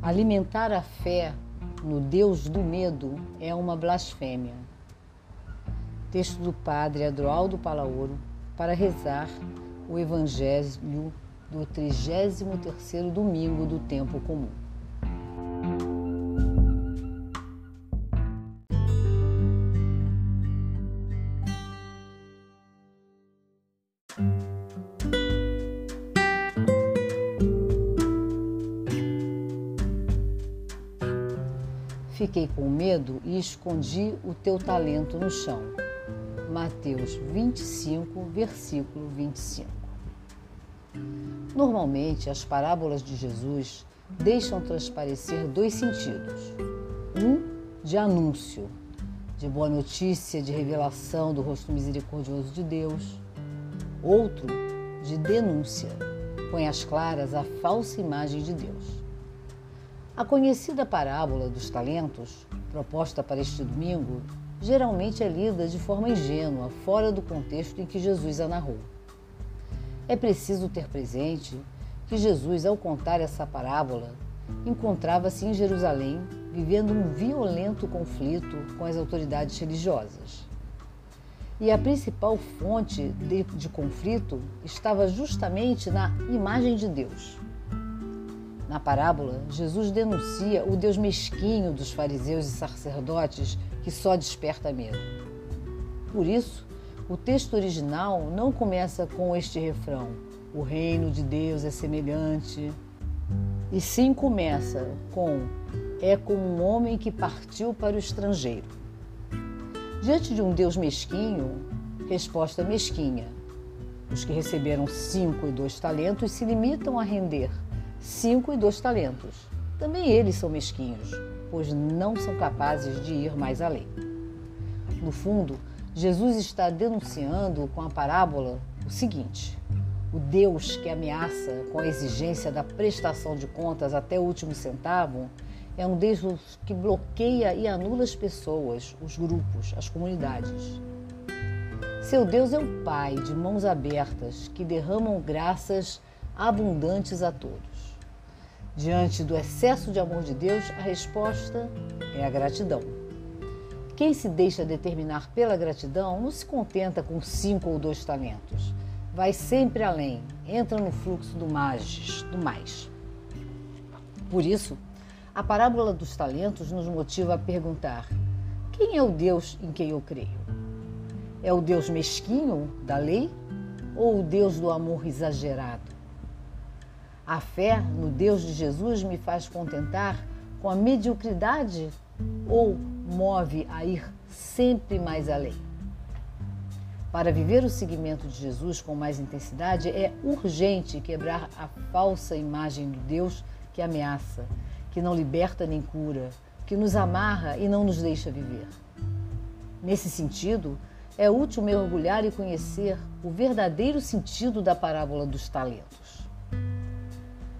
Alimentar a fé no Deus do medo é uma blasfêmia. Texto do Padre Adroaldo Palaoro para rezar o Evangelho do 33º domingo do tempo comum. Fiquei com medo e escondi o teu talento no chão. Mateus 25, versículo 25. Normalmente, as parábolas de Jesus deixam transparecer dois sentidos. Um de anúncio, de boa notícia, de revelação do rosto misericordioso de Deus. Outro de denúncia, põe às claras a falsa imagem de Deus. A conhecida parábola dos talentos, proposta para este domingo, geralmente é lida de forma ingênua, fora do contexto em que Jesus a narrou. É preciso ter presente que Jesus, ao contar essa parábola, encontrava-se em Jerusalém, vivendo um violento conflito com as autoridades religiosas. E a principal fonte de, de conflito estava justamente na imagem de Deus. Na parábola, Jesus denuncia o Deus mesquinho dos fariseus e sacerdotes que só desperta medo. Por isso, o texto original não começa com este refrão: O reino de Deus é semelhante. E sim começa com: É como um homem que partiu para o estrangeiro. Diante de um Deus mesquinho, resposta mesquinha. Os que receberam cinco e dois talentos se limitam a render cinco e dois talentos. Também eles são mesquinhos, pois não são capazes de ir mais além. No fundo, Jesus está denunciando com a parábola o seguinte: o Deus que ameaça com a exigência da prestação de contas até o último centavo é um Deus que bloqueia e anula as pessoas, os grupos, as comunidades. Seu Deus é um Pai de mãos abertas que derramam graças abundantes a todos. Diante do excesso de amor de Deus, a resposta é a gratidão. Quem se deixa determinar pela gratidão não se contenta com cinco ou dois talentos. Vai sempre além, entra no fluxo do mais, do mais. Por isso, a parábola dos talentos nos motiva a perguntar: quem é o Deus em quem eu creio? É o Deus mesquinho da lei ou o Deus do amor exagerado? A fé no Deus de Jesus me faz contentar com a mediocridade ou move a ir sempre mais além? Para viver o seguimento de Jesus com mais intensidade, é urgente quebrar a falsa imagem do Deus que ameaça, que não liberta nem cura, que nos amarra e não nos deixa viver. Nesse sentido, é útil mergulhar e conhecer o verdadeiro sentido da parábola dos talentos.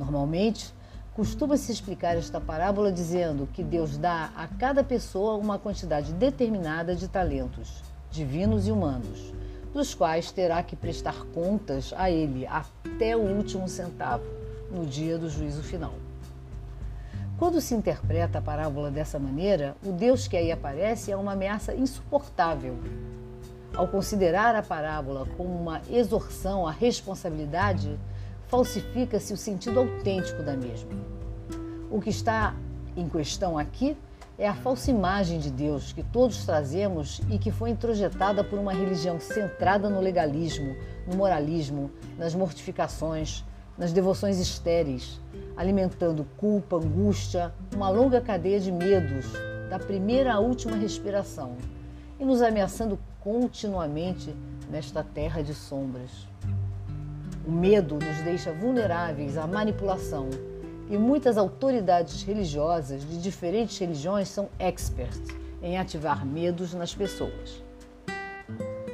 Normalmente, costuma-se explicar esta parábola dizendo que Deus dá a cada pessoa uma quantidade determinada de talentos, divinos e humanos, dos quais terá que prestar contas a Ele até o último centavo, no dia do juízo final. Quando se interpreta a parábola dessa maneira, o Deus que aí aparece é uma ameaça insuportável. Ao considerar a parábola como uma exorção à responsabilidade, falsifica-se o sentido autêntico da mesma. O que está em questão aqui é a falsa imagem de Deus que todos trazemos e que foi introjetada por uma religião centrada no legalismo, no moralismo, nas mortificações, nas devoções estéreis, alimentando culpa, angústia, uma longa cadeia de medos, da primeira à última respiração, e nos ameaçando continuamente nesta terra de sombras. O medo nos deixa vulneráveis à manipulação e muitas autoridades religiosas de diferentes religiões são experts em ativar medos nas pessoas.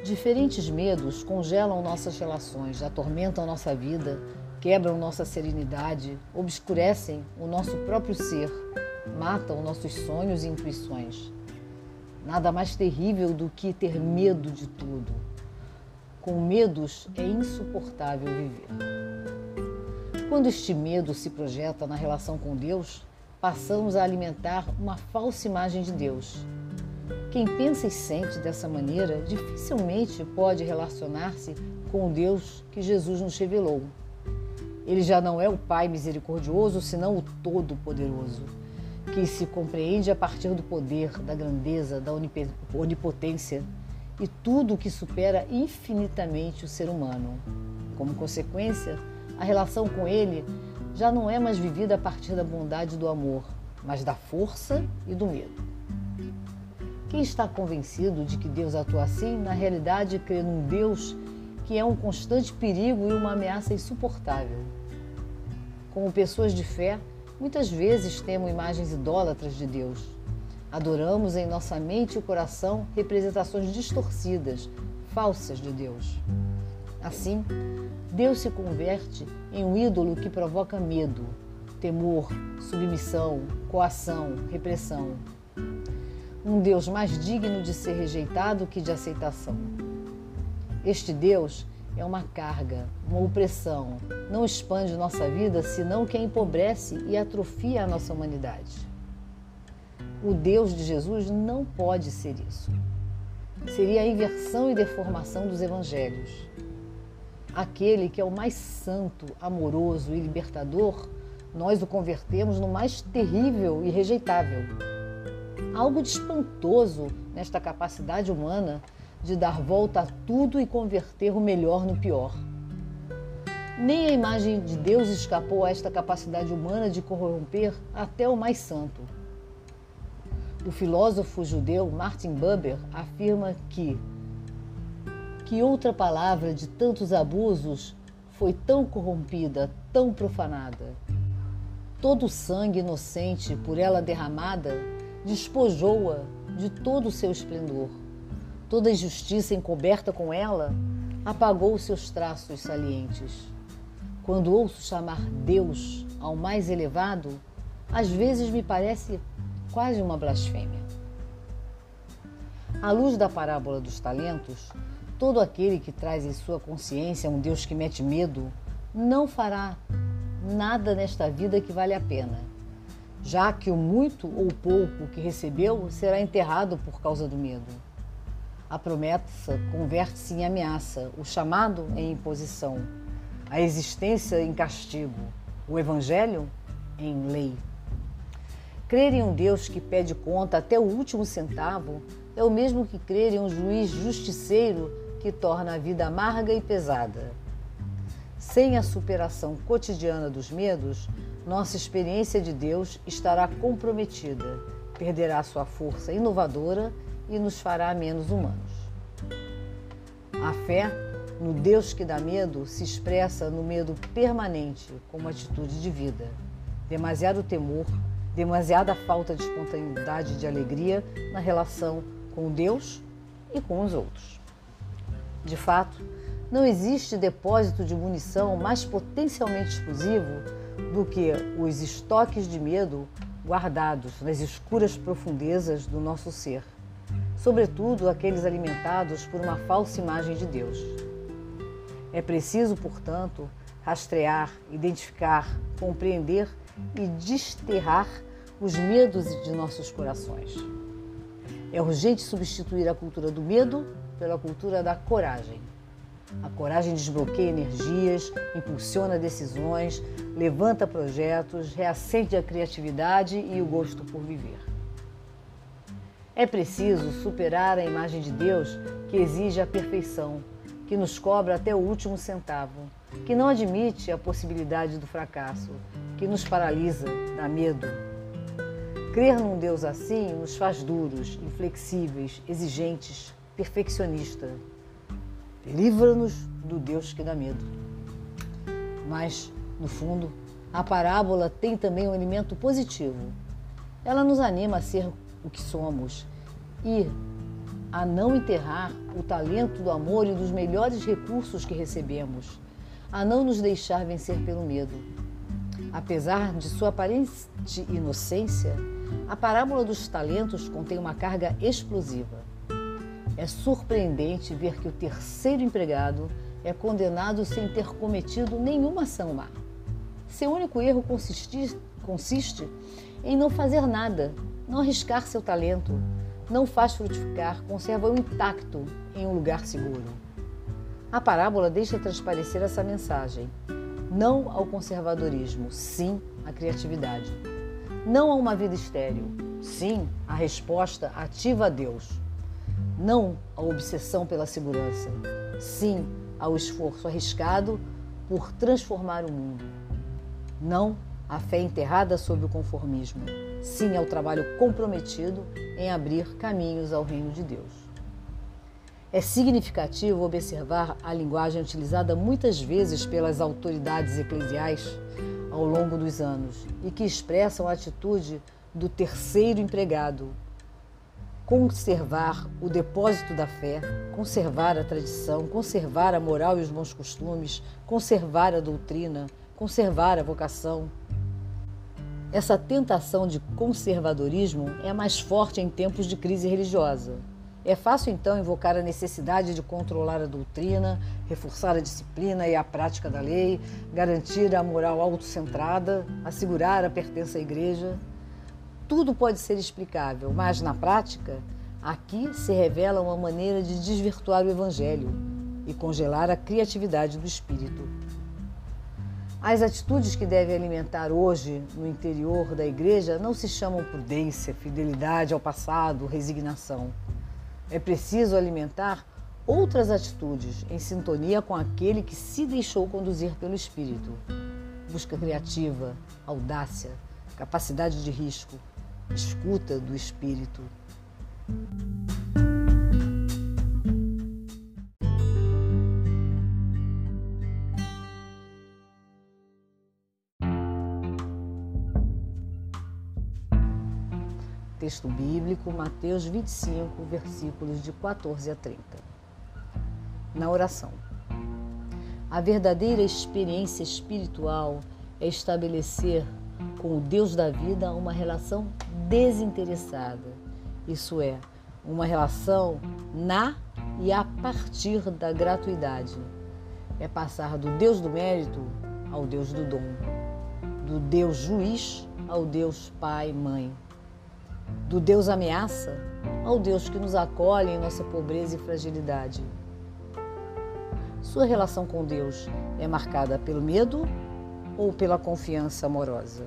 Diferentes medos congelam nossas relações, atormentam nossa vida, quebram nossa serenidade, obscurecem o nosso próprio ser, matam nossos sonhos e intuições. Nada mais terrível do que ter medo de tudo com medos é insuportável viver. Quando este medo se projeta na relação com Deus, passamos a alimentar uma falsa imagem de Deus. Quem pensa e sente dessa maneira dificilmente pode relacionar-se com o Deus que Jesus nos revelou. Ele já não é o Pai misericordioso, senão o Todo-Poderoso, que se compreende a partir do poder, da grandeza, da onipotência e tudo o que supera infinitamente o ser humano. Como consequência, a relação com ele já não é mais vivida a partir da bondade do amor, mas da força e do medo. Quem está convencido de que Deus atua assim, na realidade crê num Deus que é um constante perigo e uma ameaça insuportável. Como pessoas de fé, muitas vezes temos imagens idólatras de Deus. Adoramos em nossa mente e coração representações distorcidas, falsas de Deus. Assim, Deus se converte em um ídolo que provoca medo, temor, submissão, coação, repressão. Um Deus mais digno de ser rejeitado que de aceitação. Este Deus é uma carga, uma opressão. Não expande nossa vida, senão que a empobrece e atrofia a nossa humanidade. O Deus de Jesus não pode ser isso. Seria a inversão e deformação dos evangelhos. Aquele que é o mais santo, amoroso e libertador, nós o convertemos no mais terrível e rejeitável. Algo de espantoso nesta capacidade humana de dar volta a tudo e converter o melhor no pior. Nem a imagem de Deus escapou a esta capacidade humana de corromper até o mais santo. O filósofo judeu Martin Buber afirma que que outra palavra de tantos abusos foi tão corrompida, tão profanada. Todo o sangue inocente por ela derramada despojou-a de todo o seu esplendor toda injustiça encoberta com ela, apagou seus traços salientes. Quando ouço chamar Deus ao mais elevado, às vezes me parece quase uma blasfêmia. À luz da parábola dos talentos, todo aquele que traz em sua consciência um Deus que mete medo não fará nada nesta vida que vale a pena, já que o muito ou pouco que recebeu será enterrado por causa do medo. A promessa converte-se em ameaça, o chamado em imposição, a existência em castigo, o evangelho em lei. Crer em um Deus que pede conta até o último centavo é o mesmo que crer em um juiz justiceiro que torna a vida amarga e pesada. Sem a superação cotidiana dos medos, nossa experiência de Deus estará comprometida, perderá sua força inovadora e nos fará menos humanos. A fé no Deus que dá medo se expressa no medo permanente como atitude de vida. Demasiado temor, demasiada falta de espontaneidade de alegria na relação com Deus e com os outros. De fato, não existe depósito de munição mais potencialmente explosivo do que os estoques de medo guardados nas escuras profundezas do nosso ser sobretudo aqueles alimentados por uma falsa imagem de Deus. É preciso, portanto, rastrear, identificar, compreender e desterrar os medos de nossos corações. É urgente substituir a cultura do medo pela cultura da coragem. A coragem desbloqueia energias, impulsiona decisões, levanta projetos, reacende a criatividade e o gosto por viver. É preciso superar a imagem de Deus que exige a perfeição, que nos cobra até o último centavo, que não admite a possibilidade do fracasso, que nos paralisa, dá medo. Crer num Deus assim nos faz duros, inflexíveis, exigentes, perfeccionistas. Livra-nos do Deus que dá medo. Mas, no fundo, a parábola tem também um elemento positivo. Ela nos anima a ser o que somos e a não enterrar o talento do amor e dos melhores recursos que recebemos, a não nos deixar vencer pelo medo. Apesar de sua aparente inocência, a parábola dos talentos contém uma carga explosiva. É surpreendente ver que o terceiro empregado é condenado sem ter cometido nenhuma ação má. Seu único erro consiste, consiste em não fazer nada, não arriscar seu talento, não faz frutificar, conserva-o intacto em um lugar seguro. A parábola deixa transparecer essa mensagem. Não ao conservadorismo, sim à criatividade. Não a uma vida estéril, sim à resposta ativa a Deus. Não à obsessão pela segurança, sim ao esforço arriscado por transformar o mundo. Não à fé enterrada sob o conformismo, sim ao trabalho comprometido em abrir caminhos ao reino de Deus. É significativo observar a linguagem utilizada muitas vezes pelas autoridades eclesiais ao longo dos anos e que expressam a atitude do terceiro empregado. Conservar o depósito da fé, conservar a tradição, conservar a moral e os bons costumes, conservar a doutrina, conservar a vocação. Essa tentação de conservadorismo é mais forte em tempos de crise religiosa é fácil então invocar a necessidade de controlar a doutrina, reforçar a disciplina e a prática da lei, garantir a moral autocentrada, assegurar a pertença à igreja. Tudo pode ser explicável, mas na prática, aqui se revela uma maneira de desvirtuar o evangelho e congelar a criatividade do espírito. As atitudes que devem alimentar hoje no interior da igreja não se chamam prudência, fidelidade ao passado, resignação é preciso alimentar outras atitudes em sintonia com aquele que se deixou conduzir pelo Espírito. Busca criativa, audácia, capacidade de risco, escuta do Espírito. Texto bíblico, Mateus 25, versículos de 14 a 30. Na oração. A verdadeira experiência espiritual é estabelecer com o Deus da vida uma relação desinteressada, isso é, uma relação na e a partir da gratuidade. É passar do Deus do mérito ao Deus do dom, do Deus juiz ao Deus Pai, Mãe do Deus ameaça ao Deus que nos acolhe em nossa pobreza e fragilidade. Sua relação com Deus é marcada pelo medo ou pela confiança amorosa?